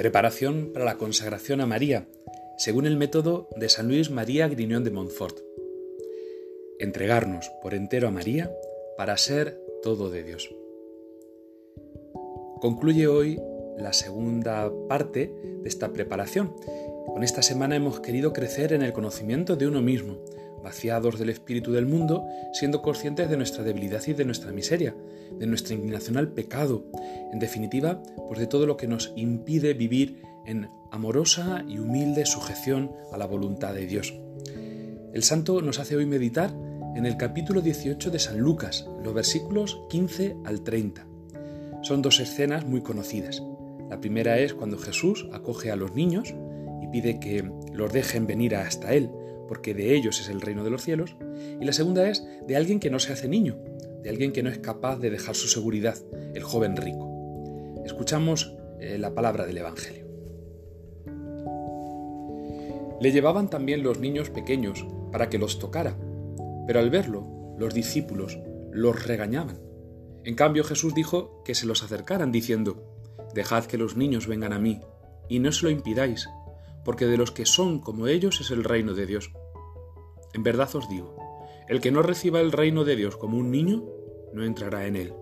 Preparación para la consagración a María, según el método de San Luis María Griñón de Montfort. Entregarnos por entero a María para ser todo de Dios. Concluye hoy la segunda parte de esta preparación. Con esta semana hemos querido crecer en el conocimiento de uno mismo, vaciados del espíritu del mundo, siendo conscientes de nuestra debilidad y de nuestra miseria, de nuestra inclinación al pecado, en definitiva, pues de todo lo que nos impide vivir en amorosa y humilde sujeción a la voluntad de Dios. El santo nos hace hoy meditar en el capítulo 18 de San Lucas, los versículos 15 al 30. Son dos escenas muy conocidas. La primera es cuando Jesús acoge a los niños y pide que los dejen venir hasta Él, porque de ellos es el reino de los cielos, y la segunda es de alguien que no se hace niño, de alguien que no es capaz de dejar su seguridad, el joven rico. Escuchamos eh, la palabra del Evangelio. Le llevaban también los niños pequeños para que los tocara, pero al verlo, los discípulos los regañaban. En cambio Jesús dijo que se los acercaran, diciendo, Dejad que los niños vengan a mí, y no se lo impidáis, porque de los que son como ellos es el reino de Dios. En verdad os digo, el que no reciba el reino de Dios como un niño, no entrará en él.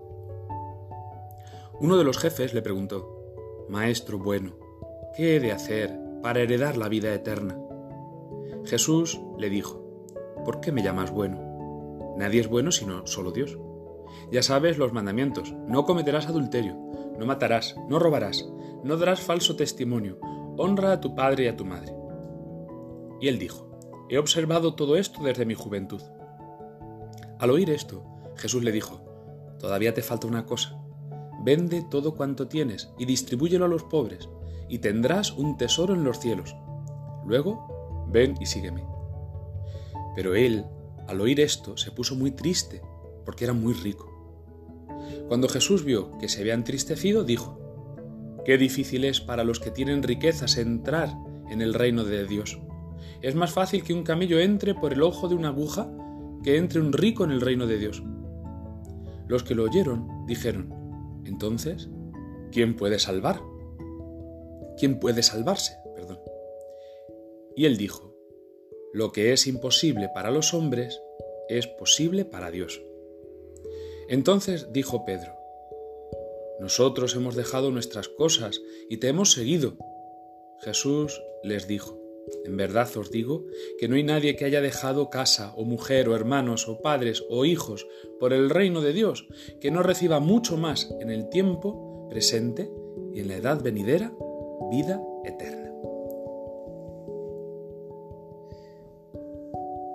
Uno de los jefes le preguntó, Maestro bueno, ¿qué he de hacer para heredar la vida eterna? Jesús le dijo, ¿por qué me llamas bueno? Nadie es bueno sino solo Dios. Ya sabes los mandamientos, no cometerás adulterio, no matarás, no robarás, no darás falso testimonio, honra a tu padre y a tu madre. Y él dijo, He observado todo esto desde mi juventud. Al oír esto, Jesús le dijo, Todavía te falta una cosa. Vende todo cuanto tienes y distribúyelo a los pobres, y tendrás un tesoro en los cielos. Luego, ven y sígueme. Pero él, al oír esto, se puso muy triste, porque era muy rico. Cuando Jesús vio que se había entristecido, dijo, Qué difícil es para los que tienen riquezas entrar en el reino de Dios. Es más fácil que un camello entre por el ojo de una aguja que entre un rico en el reino de Dios. Los que lo oyeron dijeron, entonces, ¿quién puede salvar? ¿Quién puede salvarse? Perdón. Y él dijo, lo que es imposible para los hombres es posible para Dios. Entonces dijo Pedro, nosotros hemos dejado nuestras cosas y te hemos seguido. Jesús les dijo, en verdad os digo que no hay nadie que haya dejado casa o mujer o hermanos o padres o hijos por el reino de Dios que no reciba mucho más en el tiempo presente y en la edad venidera vida eterna.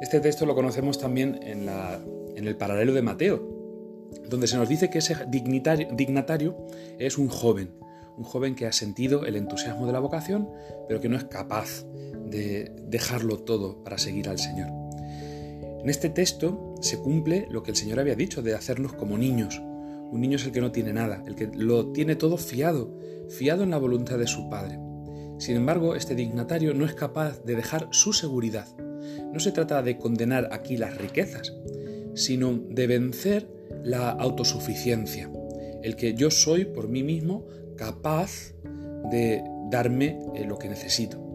Este texto lo conocemos también en, el paralelo de Mateo, donde se nos dice que ese dignatario es un joven, un joven que ha sentido el entusiasmo de la vocación, pero que no es capaz de dejarlo todo para seguir al Señor. En este texto se cumple lo que el Señor había dicho de hacernos como niños. Un niño es el que no tiene nada, el que lo tiene todo fiado, fiado en la voluntad de su Padre. Sin embargo, este dignatario no es capaz de dejar su seguridad. No se trata de condenar aquí las riquezas, sino de vencer la autosuficiencia, el que yo soy por mí mismo capaz de darme eh, lo que necesito.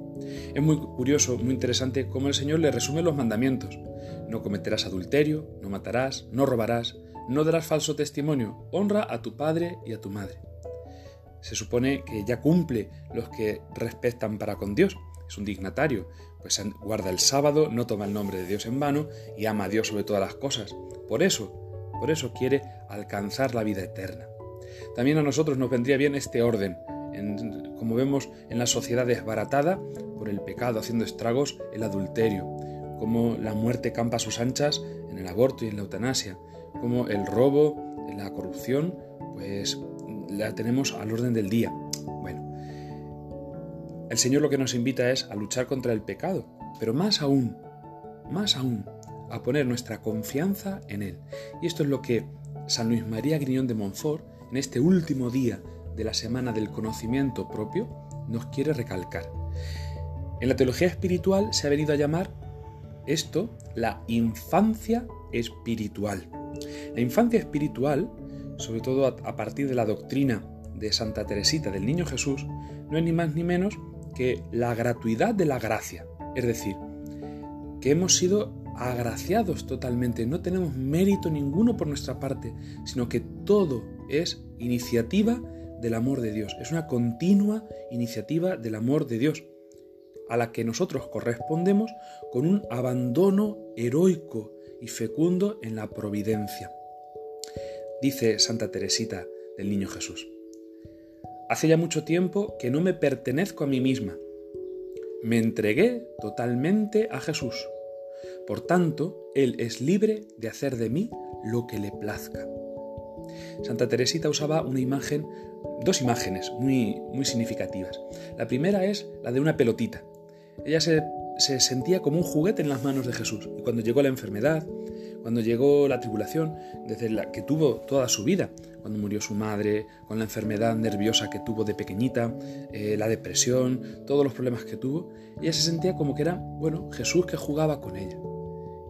Es muy curioso, muy interesante cómo el Señor le resume los mandamientos. No cometerás adulterio, no matarás, no robarás, no darás falso testimonio, honra a tu padre y a tu madre. Se supone que ya cumple los que respetan para con Dios. Es un dignatario, pues guarda el sábado, no toma el nombre de Dios en vano y ama a Dios sobre todas las cosas. Por eso, por eso quiere alcanzar la vida eterna. También a nosotros nos vendría bien este orden, como vemos en la sociedad desbaratada por el pecado, haciendo estragos el adulterio, como la muerte campa a sus anchas en el aborto y en la eutanasia, como el robo, la corrupción, pues la tenemos al orden del día. Bueno, el Señor lo que nos invita es a luchar contra el pecado, pero más aún, más aún, a poner nuestra confianza en Él. Y esto es lo que San Luis María Griñón de Montfort, en este último día de la semana del conocimiento propio, nos quiere recalcar. En la teología espiritual se ha venido a llamar esto la infancia espiritual. La infancia espiritual, sobre todo a partir de la doctrina de Santa Teresita del Niño Jesús, no es ni más ni menos que la gratuidad de la gracia. Es decir, que hemos sido agraciados totalmente, no tenemos mérito ninguno por nuestra parte, sino que todo es iniciativa del amor de Dios, es una continua iniciativa del amor de Dios, a la que nosotros correspondemos con un abandono heroico y fecundo en la providencia. Dice Santa Teresita del Niño Jesús, Hace ya mucho tiempo que no me pertenezco a mí misma. Me entregué totalmente a Jesús. Por tanto, Él es libre de hacer de mí lo que le plazca. Santa Teresita usaba una imagen, dos imágenes muy, muy significativas. La primera es la de una pelotita. Ella se, se sentía como un juguete en las manos de Jesús. Y cuando llegó la enfermedad, cuando llegó la tribulación, desde la que tuvo toda su vida, cuando murió su madre, con la enfermedad nerviosa que tuvo de pequeñita, eh, la depresión, todos los problemas que tuvo, ella se sentía como que era, bueno, Jesús que jugaba con ella.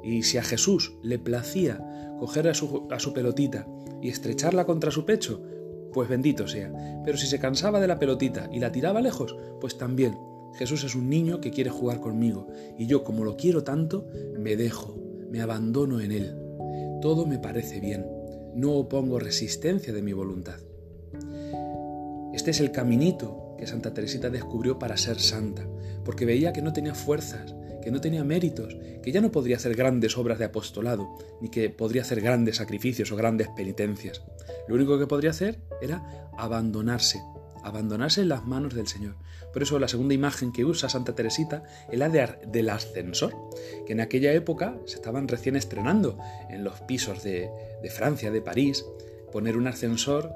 Y si a Jesús le placía coger a su, a su pelotita y estrecharla contra su pecho, pues bendito sea. Pero si se cansaba de la pelotita y la tiraba lejos, pues también. Jesús es un niño que quiere jugar conmigo y yo como lo quiero tanto, me dejo, me abandono en él. Todo me parece bien no opongo resistencia de mi voluntad. Este es el caminito que Santa Teresita descubrió para ser santa, porque veía que no tenía fuerzas, que no tenía méritos, que ya no podría hacer grandes obras de apostolado, ni que podría hacer grandes sacrificios o grandes penitencias. Lo único que podría hacer era abandonarse, abandonarse en las manos del Señor. Por eso la segunda imagen que usa Santa Teresita es la del ascensor, que en aquella época se estaban recién estrenando en los pisos de, Francia, de París. Poner un ascensor,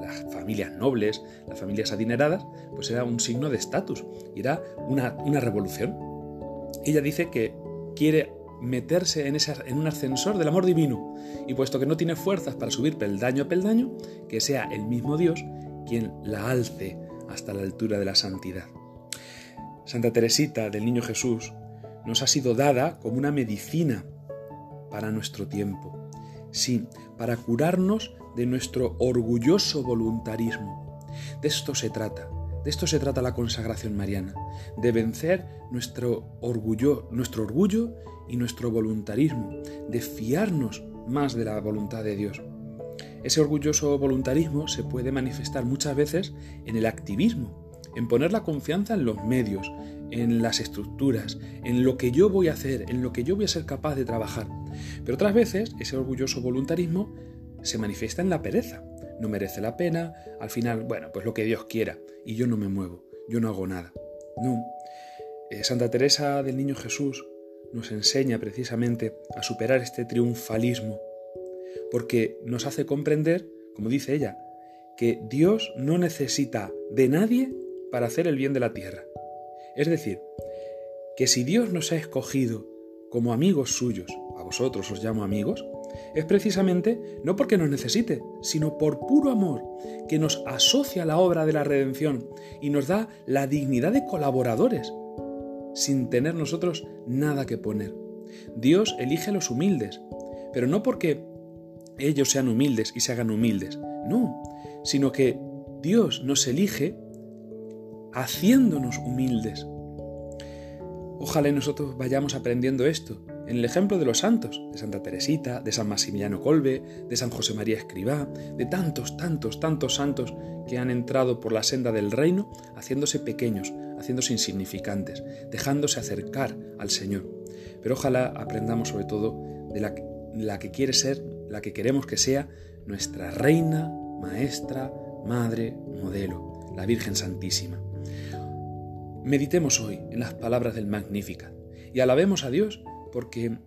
las familias nobles, las familias adineradas, pues era un signo de estatus y era una, una revolución. Ella dice que quiere meterse en, en un ascensor del amor divino y puesto que no tiene fuerzas para subir peldaño a peldaño, que sea el mismo Dios quien la alce hasta la altura de la santidad. Santa Teresita del Niño Jesús nos ha sido dada como una medicina para nuestro tiempo. Sí, para curarnos de nuestro orgulloso voluntarismo. De esto se trata. De esto se trata la consagración mariana, de vencer nuestro orgullo, nuestro orgullo y nuestro voluntarismo, de fiarnos más de la voluntad de Dios. Ese orgulloso voluntarismo se puede manifestar muchas veces en el activismo, en poner la confianza en los medios, en las estructuras, en lo que yo voy a hacer, en lo que yo voy a ser capaz de trabajar. Pero otras veces ese orgulloso voluntarismo se manifiesta en la pereza. No merece la pena, al final, bueno, pues lo que Dios quiera, y yo no me muevo, yo no hago nada. No. Eh, Santa Teresa del Niño Jesús nos enseña precisamente a superar este triunfalismo porque nos hace comprender, como dice ella, que Dios no necesita de nadie para hacer el bien de la tierra. Es decir, que si Dios nos ha escogido como amigos suyos, a vosotros os llamo amigos, es precisamente no porque nos necesite, sino por puro amor, que nos asocia a la obra de la redención y nos da la dignidad de colaboradores, sin tener nosotros nada que poner. Dios elige a los humildes, pero no porque ellos sean humildes y se hagan humildes. No, sino que Dios nos elige haciéndonos humildes. Ojalá nosotros vayamos aprendiendo esto en el ejemplo de los santos, de Santa Teresita, de San Maximiliano Colbe, de San José María Escribá, de tantos, tantos, tantos santos que han entrado por la senda del reino haciéndose pequeños, haciéndose insignificantes, dejándose acercar al Señor. Pero ojalá aprendamos sobre todo de la, la que quiere ser la que queremos que sea nuestra reina, maestra, madre, modelo, la Virgen Santísima. Meditemos hoy en las palabras del Magnificat y alabemos a Dios porque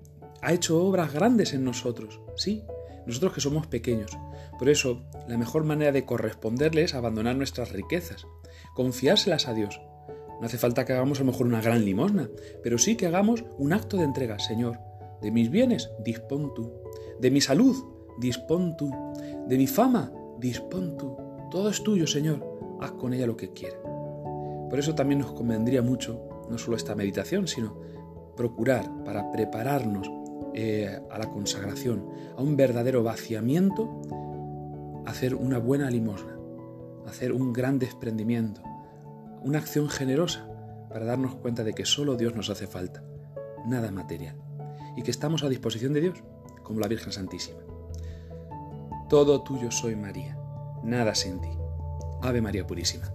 ha hecho obras grandes en nosotros, sí, nosotros que somos pequeños. Por eso, la mejor manera de corresponderle es abandonar nuestras riquezas, confiárselas a Dios. No hace falta que hagamos a lo mejor una gran limosna, pero sí que hagamos un acto de entrega. Señor, de mis bienes, dispón tú. De mi salud, dispón tú. De mi fama, dispón tú. Todo es tuyo, Señor. Haz con ella lo que quieras. Por eso también nos convendría mucho, no solo esta meditación, sino procurar para prepararnos eh, a la consagración, a un verdadero vaciamiento, hacer una buena limosna, hacer un gran desprendimiento, una acción generosa para darnos cuenta de que solo Dios nos hace falta, nada material, y que estamos a disposición de Dios, como la Virgen Santísima. Todo tuyo soy María, nada sin ti. Ave María Purísima.